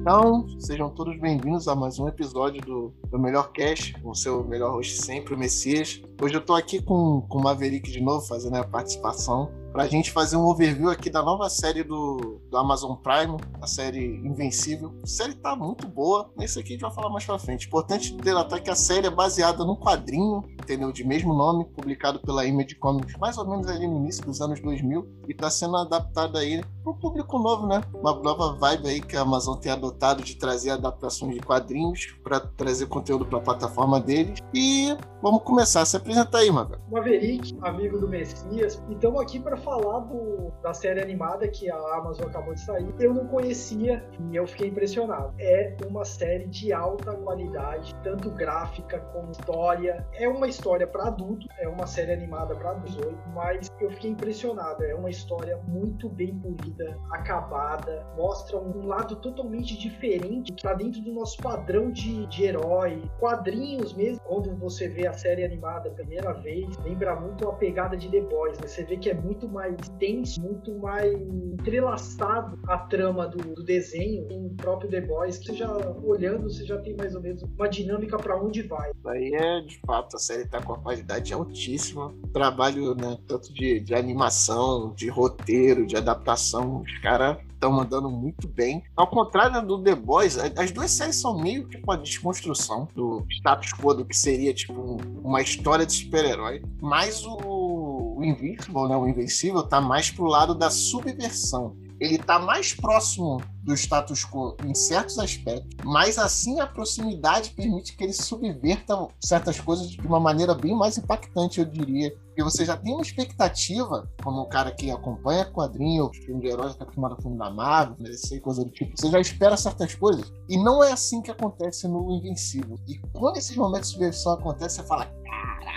Então, sejam todos bem-vindos a mais um episódio do, do Melhor Cast, o seu melhor host sempre, o Messias. Hoje eu tô aqui com, com o Maverick de novo, fazendo a participação para a gente fazer um overview aqui da nova série do, do Amazon Prime, a série Invencível. A série tá muito boa, nesse aqui a gente vai falar mais pra frente. Importante delatar que a série é baseada num quadrinho, entendeu? De mesmo nome, publicado pela Image Comics mais ou menos ali no início dos anos 2000, e tá sendo adaptada aí para um público novo, né? Uma nova vibe aí que a Amazon tem adotado de trazer adaptações de quadrinhos para trazer conteúdo para a plataforma deles. E vamos começar. Se apresenta aí, Maga. Maverick, amigo do Messias, e estamos aqui para falar do, da série animada que a Amazon acabou de sair. Eu não conhecia e eu fiquei impressionado. É uma série de alta qualidade, tanto gráfica como história. É uma história para adulto, é uma série animada para 18, mas eu fiquei impressionado. É uma história muito bem polida, acabada, mostra um lado totalmente diferente que está dentro do nosso padrão de, de herói. Quadrinhos mesmo, quando você vê a série animada a primeira vez, lembra muito a pegada de The Boys. Né? Você vê que é muito mais tenso, muito mais entrelaçado a trama do, do desenho em o próprio The Boys, que já olhando, você já tem mais ou menos uma dinâmica para onde vai. Aí é de fato, a série tá com uma qualidade altíssima. Trabalho, né, tanto de, de animação, de roteiro, de adaptação, os caras estão mandando muito bem. Ao contrário do The Boys, as duas séries são meio que uma desconstrução do status quo do que seria tipo uma história de super-herói. Mas o, o Invincible, né, o Invencível, tá mais pro lado da subversão ele está mais próximo do status quo em certos aspectos, mas assim a proximidade permite que ele subverta certas coisas de uma maneira bem mais impactante, eu diria. Porque você já tem uma expectativa, como o cara que acompanha quadrinho, filme de heróis, está acostumado a filme da Marvel, DC, coisa do tipo, você já espera certas coisas. E não é assim que acontece no Invencível. E quando esses momentos de subversão acontecem, você fala,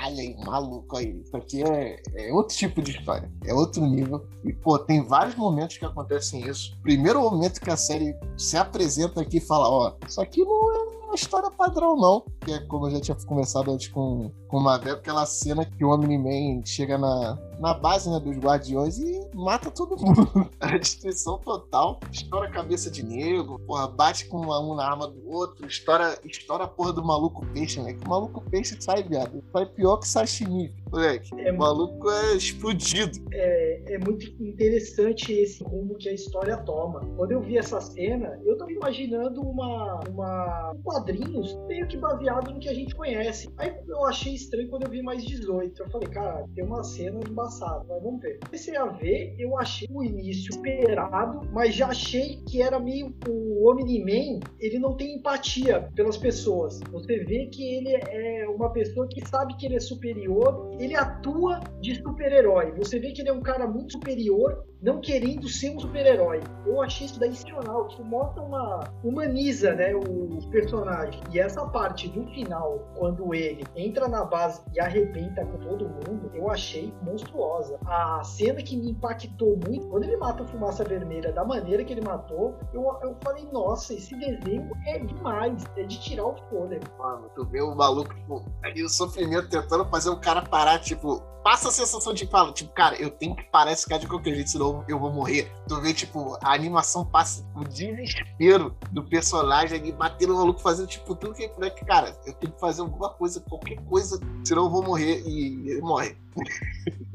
caralho, aí, maluco aí. Isso aqui é, é, outro tipo de história, é outro nível. E, pô, tem vários momentos que acontecem isso. Primeiro momento que a série se apresenta aqui e fala: ó, isso aqui não é uma história padrão, não. Que é como eu já tinha começado antes com, com vez, aquela cena que o Omni-Man chega na, na base né, dos guardiões e mata todo mundo. a destruição total. Estoura a cabeça de negro, porra, bate com um na arma do outro, estoura, estoura a porra do maluco peixe, né? Que o maluco peixe sai, viado. Sai pior que sashimi, moleque. É, o maluco é explodido. É, é muito interessante esse rumo que a história toma. Quando eu vi essa cena, eu tava imaginando uma, uma quadrinhos meio que baseado no que a gente conhece. Aí eu achei estranho quando eu vi mais 18. Eu falei, cara, tem uma cena embaçada, mas vamos ver. Comecei a ver, eu achei o início esperado, mas já achei que era meio o Omni-Man, ele não tem empatia pelas pessoas. Você vê que ele é uma pessoa que sabe que ele é superior, ele atua de super-herói. Você vê que ele é um cara muito superior, não querendo ser um super-herói. Eu achei isso daí excepcional, que mostra uma humaniza, né, o personagem. E essa parte do final, quando ele entra na base e arrebenta com todo mundo, eu achei monstruosa. A cena que me impactou muito, quando ele mata a fumaça vermelha da maneira que ele matou, eu, eu falei, nossa, esse desenho é demais, é de tirar o fôlego. Mano, tu vê o maluco, tipo, ali o sofrimento tentando fazer o cara parar, tipo, passa a sensação de fala, tipo, cara, eu tenho que parar esse cara de qualquer jeito, senão eu vou morrer. Tu vê, tipo, a animação passa o desespero do personagem ali, batendo o maluco, fazendo, tipo, tudo que é cara, eu tenho que fazer alguma coisa, qualquer coisa, senão eu vou morrer. E ele morre.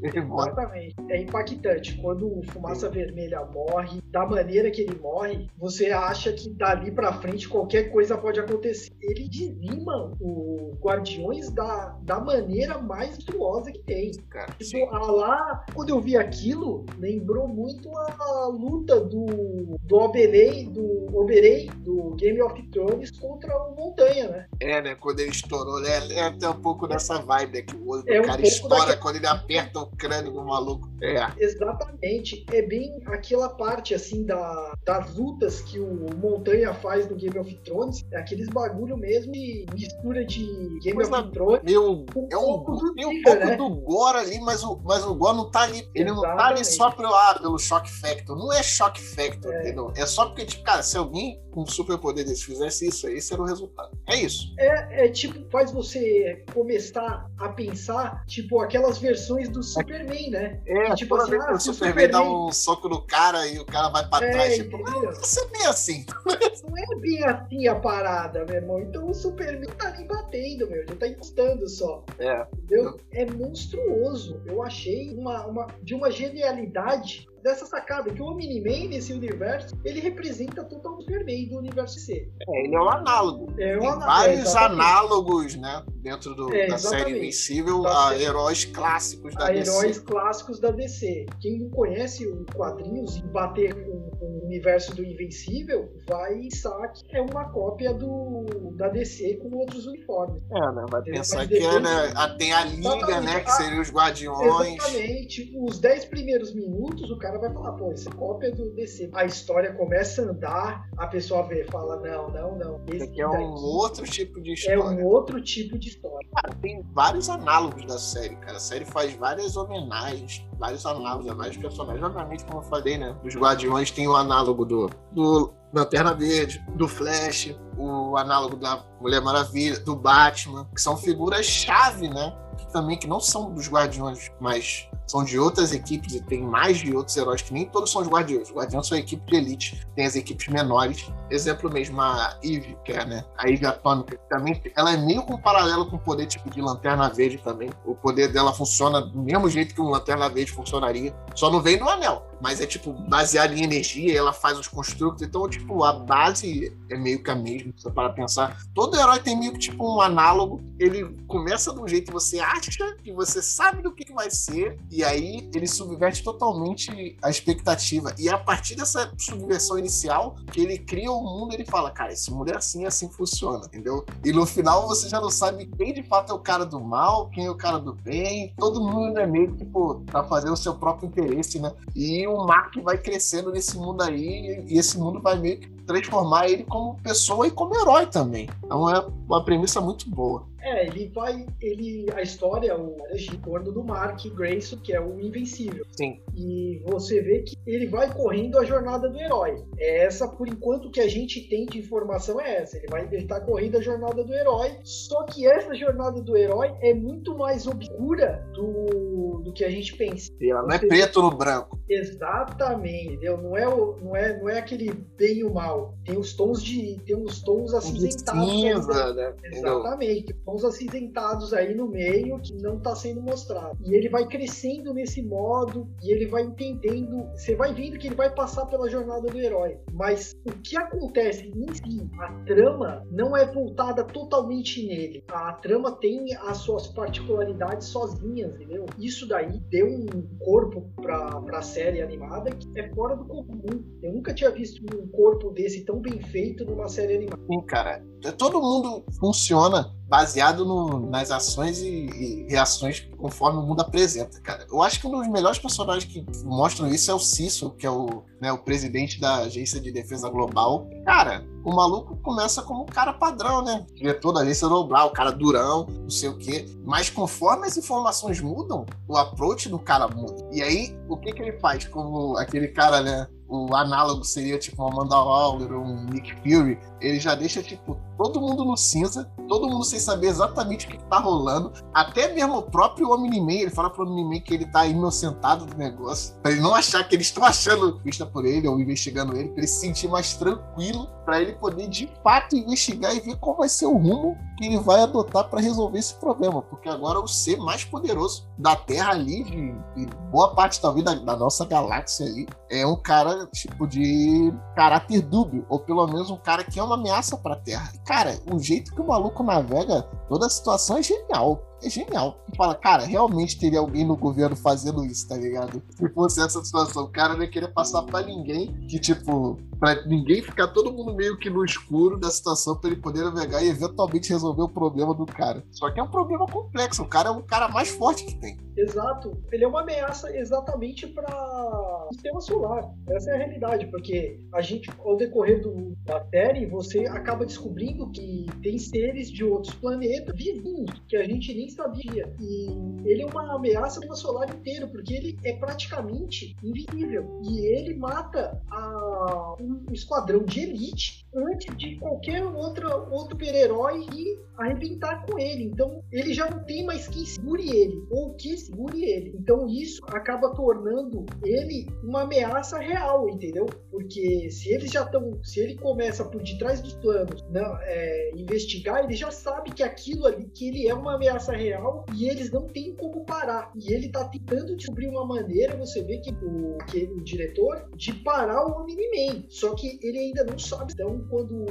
Exatamente. É impactante. Quando o Fumaça Vermelha morre, da maneira que ele morre, você acha que dali pra frente qualquer coisa pode acontecer. Ele dizima o Guardiões da, da maneira mais monstruosa que tem. Cara, tipo, a lá, quando eu vi aquilo, lembrou muito a luta do, do Oberei, do Oberei, do Game of Thrones contra o Montanha, né? É, né? Quando ele estourou, né? É até um pouco dessa vibe, né? Que o olho é do cara um estoura quando ele aperta o crânio do maluco. É. Exatamente. É bem aquela parte, assim, da, das lutas que o Montanha faz no Game of Thrones. É aqueles bagulho mesmo de mistura de Game of Thrones. Meu, é um, pouco tem um pouco né? do gore ali, mas o, mas o gore não tá ali. Ele Exatamente. não tá ali só pelo, ah, pelo shock factor. Não é shock factor, é. entendeu? É só porque, tipo, cara, se alguém com um superpoder desse fizesse isso, esse era o resultado. É isso. É, é tipo, faz você começar a pensar, tipo, aquelas versões do Superman, né? É, tipo assim, ah, o Superman, Superman, dá um soco no cara e o cara vai pra é, trás. Tipo, não, não é bem assim. Não é bem assim a parada, meu irmão. Então o Superman tá nem batendo, meu. Ele tá encostando só. É. Entendeu? É monstruoso. Eu achei uma, uma, de uma genialidade dessa sacada que o Omni-Man nesse universo, ele representa total o Superman do universo C. É, ele é um análogo. É um Tem vários é, análogos, né, dentro do, é, da série Invencível a heróis clássicos da a DC. heróis clássicos da DC. Quem não conhece os quadrinhos e bater com, com, universo do Invencível, vai pensar que é uma cópia do da DC com outros uniformes. É, né, vai pensar que é, né, tem a Liga, né, que seria os Guardiões. Exatamente. Os 10 primeiros minutos, o cara cara vai falar, pô, isso é cópia do DC. A história começa a andar, a pessoa vê, fala, não, não, não. Esse aqui é um outro tipo de história. É um outro tipo de história. Cara, tem vários análogos da série, cara. A série faz várias homenagens, vários análogos a vários personagens. Obviamente, como eu falei, né? Os Guardiões tem o análogo do, do Lanterna Verde, do Flash, o análogo da Mulher Maravilha, do Batman, que são figuras-chave, né? também que não são dos Guardiões, mas são de outras equipes e tem mais de outros heróis que nem todos são os Guardiões. Os Guardiões são a equipe de elite, tem as equipes menores. Exemplo mesmo, a Eve, que é né, a Eve Atômica, que também ela é meio com paralelo com o poder tipo de Lanterna Verde também. O poder dela funciona do mesmo jeito que um Lanterna Verde funcionaria, só não vem no anel, mas é tipo baseado em energia, ela faz os construtos, então tipo a base é meio que a mesma, se para pensar. Todo herói tem meio que tipo um análogo, ele começa de um jeito que você acha que você sabe do que, vai ser, e aí ele subverte totalmente a expectativa. E a partir dessa subversão inicial que ele cria o um mundo ele fala, cara, esse mundo é assim, assim funciona, entendeu? E no final você já não sabe quem de fato é o cara do mal, quem é o cara do bem, todo mundo é meio que, pô, tá fazendo o seu próprio interesse, né? E o Mark vai crescendo nesse mundo aí, e esse mundo vai meio que transformar ele como pessoa e como herói também. Então é uma premissa muito boa. É, ele vai. Ele, a história, o em torno do Mark Grayson, que é o Invencível. Sim. E você vê que ele vai correndo a jornada do herói. É essa, por enquanto, que a gente tem de informação é essa. Ele vai estar correndo a jornada do herói. Só que essa jornada do herói é muito mais obscura do, do que a gente pensa. Ela não é preto no branco. Exatamente, entendeu? Não é, o, não é, não é aquele bem e o mal. Tem os tons de. Tem os tons acinzentados. Cinza, né? Exatamente. Tons acinzentados aí no meio que não está sendo mostrado. E ele vai crescendo nesse modo e ele vai entendendo. Você vai vendo que ele vai passar pela jornada do herói. Mas o que acontece em si, a trama não é voltada totalmente nele. A trama tem as suas particularidades sozinhas, entendeu? Isso daí deu um corpo para a série animada que é fora do comum. Eu nunca tinha visto um corpo desse tão bem feito numa série animada. Sim, cara. Todo mundo funciona baseado no, nas ações e, e, reações conforme o mundo apresenta, cara. Eu acho que um dos melhores personagens que mostram isso é o Cício, que é o, né, o presidente da Agência de Defesa Global. Cara, o maluco começa como um cara padrão, né? Diretor da Agência Global, o cara durão, não sei o quê. Mas conforme as informações mudam, o approach do cara muda. E aí, o que que ele faz? Como aquele cara, né? o análogo seria tipo uma Amanda Waller ou um Nick Fury, ele já deixa tipo todo mundo no cinza, todo mundo sem saber exatamente o que, tá rolando, até mesmo o próprio Omni-Man, ele fala pro Omni-Man que ele tá inocentado do negócio, pra ele não achar que eles estão achando vista por ele ou investigando ele, pra ele se sentir mais tranquilo, para ele poder de fato investigar e ver qual vai ser o rumo que ele vai adotar para resolver esse problema, porque agora o ser mais poderoso da Terra ali, de, de boa parte talvez da, da nossa galáxia ali, é um cara tipo de caráter dúbio, ou pelo menos um cara que é uma ameaça para a Terra. Cara, o jeito que o maluco navega toda a situação é genial é genial. Fala, cara, realmente teria alguém no governo fazendo isso, tá ligado? Se fosse essa situação, o cara não ia querer passar pra ninguém, que tipo, pra ninguém ficar todo mundo meio que no escuro da situação pra ele poder navegar e eventualmente resolver o problema do cara. Só que é um problema complexo, o cara é o cara mais forte que tem. Exato. Ele é uma ameaça exatamente para sistema solar. Essa é a realidade, porque a gente, ao decorrer do, da série, você acaba descobrindo que tem seres de outros planetas vizinhos que a gente nem sabia. E ele é uma ameaça no solar inteiro, porque ele é praticamente invisível. E ele mata a, um esquadrão de elite antes de qualquer outro, outro super-herói ir arrebentar com ele. Então, ele já não tem mais quem segure ele, ou que segure ele. Então, isso acaba tornando ele uma ameaça real, entendeu? Porque se eles já estão, se ele começa por detrás dos planos, não, é, investigar, ele já sabe que aquilo ali, que ele é uma ameaça real e eles não têm como parar. E ele tá tentando descobrir uma maneira, você vê que o, que o diretor, de parar o Omni-Man. Só que ele ainda não sabe. Então, quando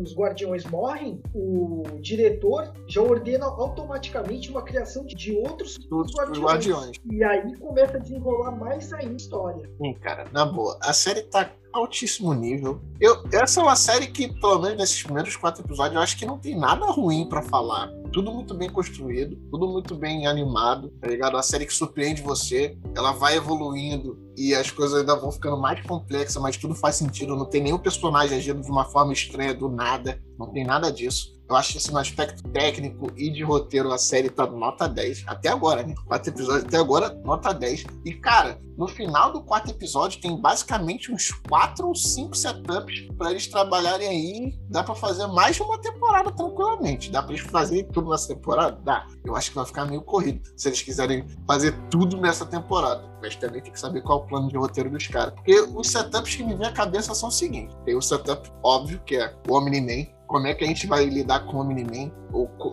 os guardiões morrem, o diretor já ordena automaticamente uma criação de outros, outros guardiões. guardiões. E aí começa a desenrolar mais ainda a história. Sim, cara, na boa. A série tá altíssimo nível. Eu, essa é uma série que, pelo menos nesses primeiros quatro episódios, eu acho que não tem nada ruim para falar. Tudo muito bem construído, tudo muito bem animado, tá ligado? Uma série que surpreende você, ela vai evoluindo e as coisas ainda vão ficando mais complexas, mas tudo faz sentido. Não tem nenhum personagem agindo de uma forma estranha do nada, não tem nada disso. Eu acho que assim, no aspecto técnico e de roteiro, a série tá nota 10. Até agora, né? Quatro episódios até agora, nota 10. E, cara, no final do quarto episódio, tem basicamente uns quatro ou cinco setups para eles trabalharem aí. Dá para fazer mais de uma temporada tranquilamente. Dá para eles fazerem tudo nessa temporada? Dá. Eu acho que vai ficar meio corrido se eles quiserem fazer tudo nessa temporada. Mas também tem que saber qual é o plano de roteiro dos caras. Porque os setups que me vem à cabeça são o seguinte: tem o setup óbvio, que é o Omni-Man, como é que a gente vai lidar com o Omni-Man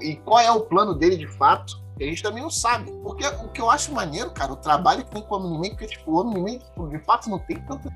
e qual é o plano dele de fato, a gente também não sabe. Porque o que eu acho maneiro, cara, o trabalho que tem com o Omni-Man, porque tipo, o Omni-Man tipo, de fato não tem tanta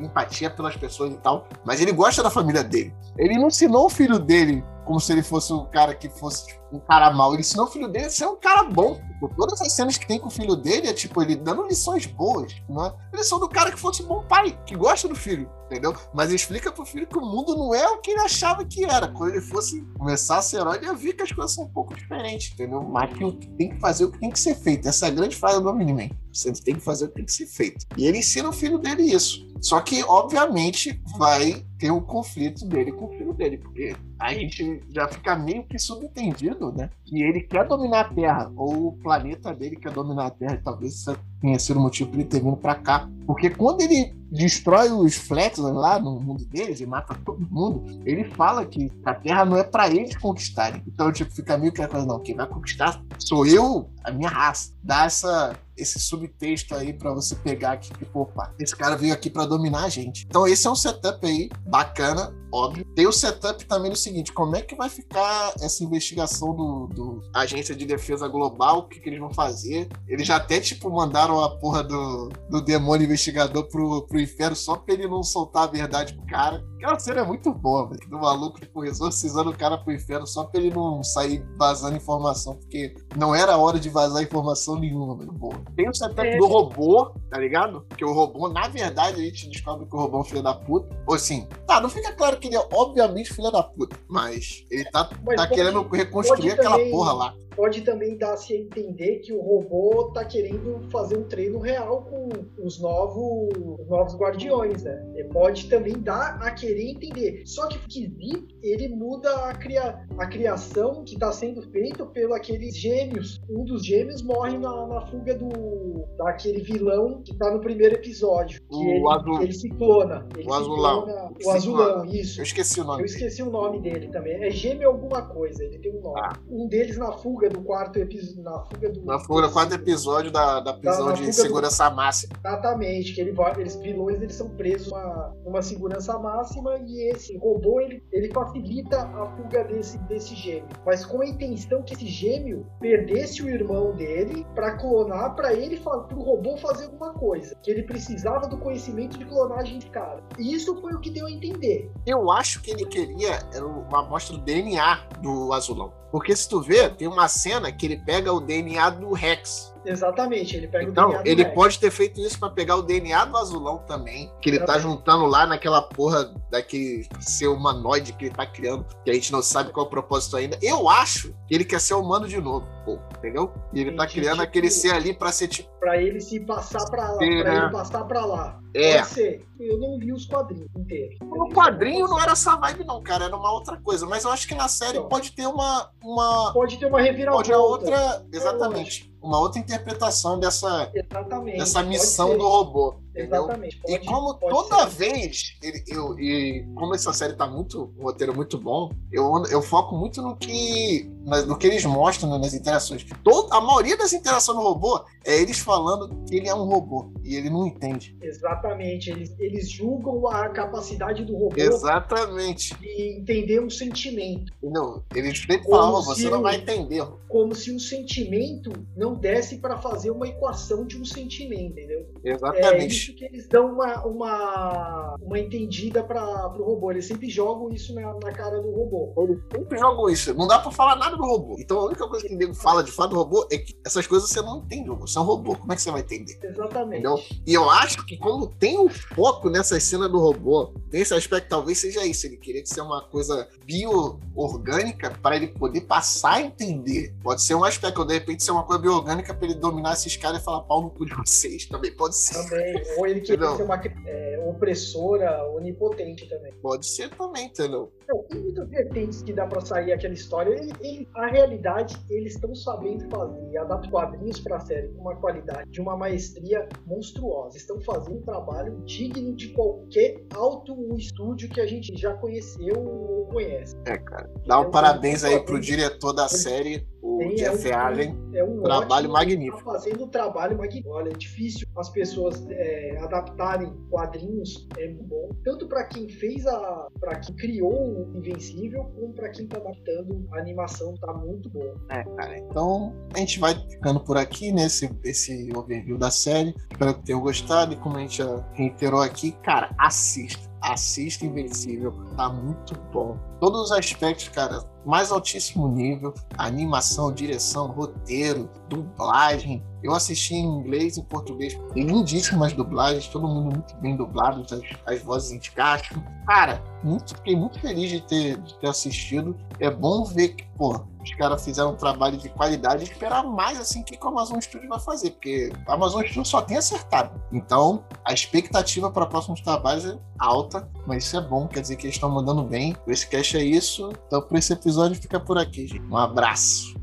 empatia pelas pessoas e tal, mas ele gosta da família dele. Ele não ensinou o filho dele como se ele fosse um cara que fosse tipo, um cara mau. Ele ensinou o filho dele a ser um cara bom. Tipo, todas as cenas que tem com o filho dele é tipo ele dando lições boas. Não é? Lição do cara que fosse um bom pai, que gosta do filho, entendeu? Mas explica pro filho que o mundo não é o que ele achava que era. Quando ele fosse começar a ser herói, ele ia ver que as coisas são um pouco diferentes, entendeu? Mas que tem que fazer o que tem que ser feito. Essa é a grande frase do Omni-Man. Você tem que fazer o que tem que ser feito. E ele ensina o filho dele isso. Só que, obviamente, vai ter um conflito dele com o filho dele, porque a gente já fica meio que subentendido, né? Que ele quer dominar a Terra, ou o planeta dele quer dominar a Terra, e talvez tenha sido o motivo para ele ter vindo para cá. Porque quando ele destrói os Flexions lá no mundo deles e mata todo mundo, ele fala que a Terra não é para eles conquistarem. Então, tipo, fica meio que a coisa, não, quem vai conquistar sou eu, a minha raça. Dá essa, esse subtexto aí para você pegar aqui, tipo, opa, esse cara veio aqui para dominar a gente. Então, esse é um setup aí bacana, óbvio. Tem o setup também no seguinte: como é que vai ficar essa investigação do, do Agência de Defesa Global? O que, que eles vão fazer? Eles já até, tipo, mandaram a porra do, do demônio investigador pro, pro inferno só pra ele não soltar a verdade pro cara. Aquela cena é muito boa, velho. Do maluco, tipo, exorcizando o cara pro inferno só pra ele não sair vazando informação, porque não era hora de vazar informação nenhuma, velho. Boa. Tem o setup é. do robô, tá ligado? Que o robô, na verdade, a gente descobre que o robô é um filho da puta. Ou assim, tá, não fica claro que ele é obviamente filho da puta, mas ele tá, mas tá pode, querendo reconstruir aquela também, porra lá. Pode também dar-se a entender que o robô tá querendo fazer um treino real com os novos, os novos guardiões, né? E pode também dar a querer entender. Só que esquisito, ele muda a, cria, a criação que tá sendo feita pelo aqueles gêmeos. Um dos gêmeos morre na, na fuga do daquele vilão que tá no primeiro episódio. Que, ele, azul. ele se clona. Ele o azulão. Clona, o azulão, isso. Eu esqueci o nome. Eu esqueci o nome dele também. É gêmeo alguma coisa, ele tem um nome. Ah. Um deles na fuga do quarto episódio. Na fuga do. Na fuga do quarto episódio da, da prisão da, de segurança do... máxima. Exatamente, que ele vai, eles vilões eles são presos numa, numa segurança máxima e esse robô ele, ele facilita a fuga desse, desse gêmeo. Mas com a intenção que esse gêmeo perdesse o irmão dele para clonar para ele para o robô fazer alguma coisa. Que ele precisava do conhecimento de clonagem de cara. E isso foi o que deu a entender. Eu acho que ele queria uma amostra do DNA do azulão. Porque se tu vê, tem uma cena que ele pega o DNA do Rex. Exatamente, ele pega então, o DNA do ele pode ter feito isso pra pegar o DNA do azulão também, que ele tá Também. juntando lá naquela porra daquele ser humanoide que ele tá criando, que a gente não sabe qual é o propósito ainda. Eu acho que ele quer ser humano de novo, pô, entendeu? E ele tá Entendi, criando tipo- aquele ser ali pra ser tipo. Pra ele se passar pra lá, Sim, pra né? ele passar pra lá. É. Pode ser. Eu não vi os quadrinhos inteiros. No quadrinho não era essa vibe, não, cara, era uma outra coisa. Mas eu acho que na série Não. pode ter uma. uma Pode ter uma pode reviravolta. ter outra. Exatamente. Uma outra interpretação dessa, Exatamente. dessa missão do robô. Entendeu? Exatamente. E pode- como pode toda ser. vez, ele, eu, e como essa série tá muito, um roteiro muito bom, eu, eu foco muito no que, no que eles mostram né, nas interações. Todo, a maioria das interações do robô é eles falando que ele é um robô e ele não entende. Exatamente. Eles, eles julgam a capacidade do robô Exatamente. de entender um sentimento. Entendeu? Eles sempre Como falam, você não o- vai entender. Como se um sentimento não desse para fazer uma equação de um sentimento, entendeu? É Exatamente. isso que eles dão uma, uma, uma entendida para o robô. Eles sempre jogam isso na, na cara do robô. Eles sempre jogam isso. Não dá pra falar nada do robô. Então a única coisa que o nego fala de fato do robô é que essas coisas você não entende. Você é um robô. Como é que você vai entender? Exatamente. Entendeu? E eu acho que como tem um foco nessa cena do robô, nesse aspecto talvez seja isso. Ele queria que seja uma coisa bio-orgânica para ele poder passar a entender. Pode ser um aspecto, ou de repente ser uma coisa bio-orgânica para ele dominar esses caras e falar pau no cu de vocês. Também pode ser. Também. Ou ele queria ser uma é, opressora, onipotente também. Pode ser também, entendeu? Então, tem muitas vertentes que dá pra sair aquela história. Ele, ele- a realidade, eles estão sabendo fazer, adaptar quadrinhos pra série com uma qualidade, de uma maestria monstruosa. Estão fazendo um trabalho digno de qualquer alto estúdio que a gente já conheceu ou conhece. É, cara. Dá um Eu- parabéns aí pro diretor da série, o Jeff é um- Allen. É um Trabalho ótimo- magnífico. Tá fazendo um trabalho magnífico. Olha, é difícil as pessoas é, adaptarem quadrinhos, é bom. Tanto para quem fez a. para quem criou o Invencível, como para quem tá adaptando a animação, tá muito boa. É, cara. Então, a gente vai ficando por aqui nesse esse overview da série. Espero que tenham gostado. E como a gente já reiterou aqui, cara, assista. Assista Invencível. Tá muito bom. Todos os aspectos, cara, mais altíssimo nível. Animação, direção, roteiro, dublagem. Eu assisti em inglês e português. Lindíssimas dublagens, todo mundo muito bem dublado, as, as vozes encaixam. Cara, muito, fiquei muito feliz de ter, de ter assistido. É bom ver que, pô, os caras fizeram um trabalho de qualidade esperar mais assim que, o Amazon Studio vai fazer, porque o Amazon Studio só tem acertado. Então, a expectativa para próximos trabalhos é alta, mas isso é bom, quer dizer que eles estão mandando bem. Esse cast é isso. Então, por esse episódio fica por aqui, gente. Um abraço.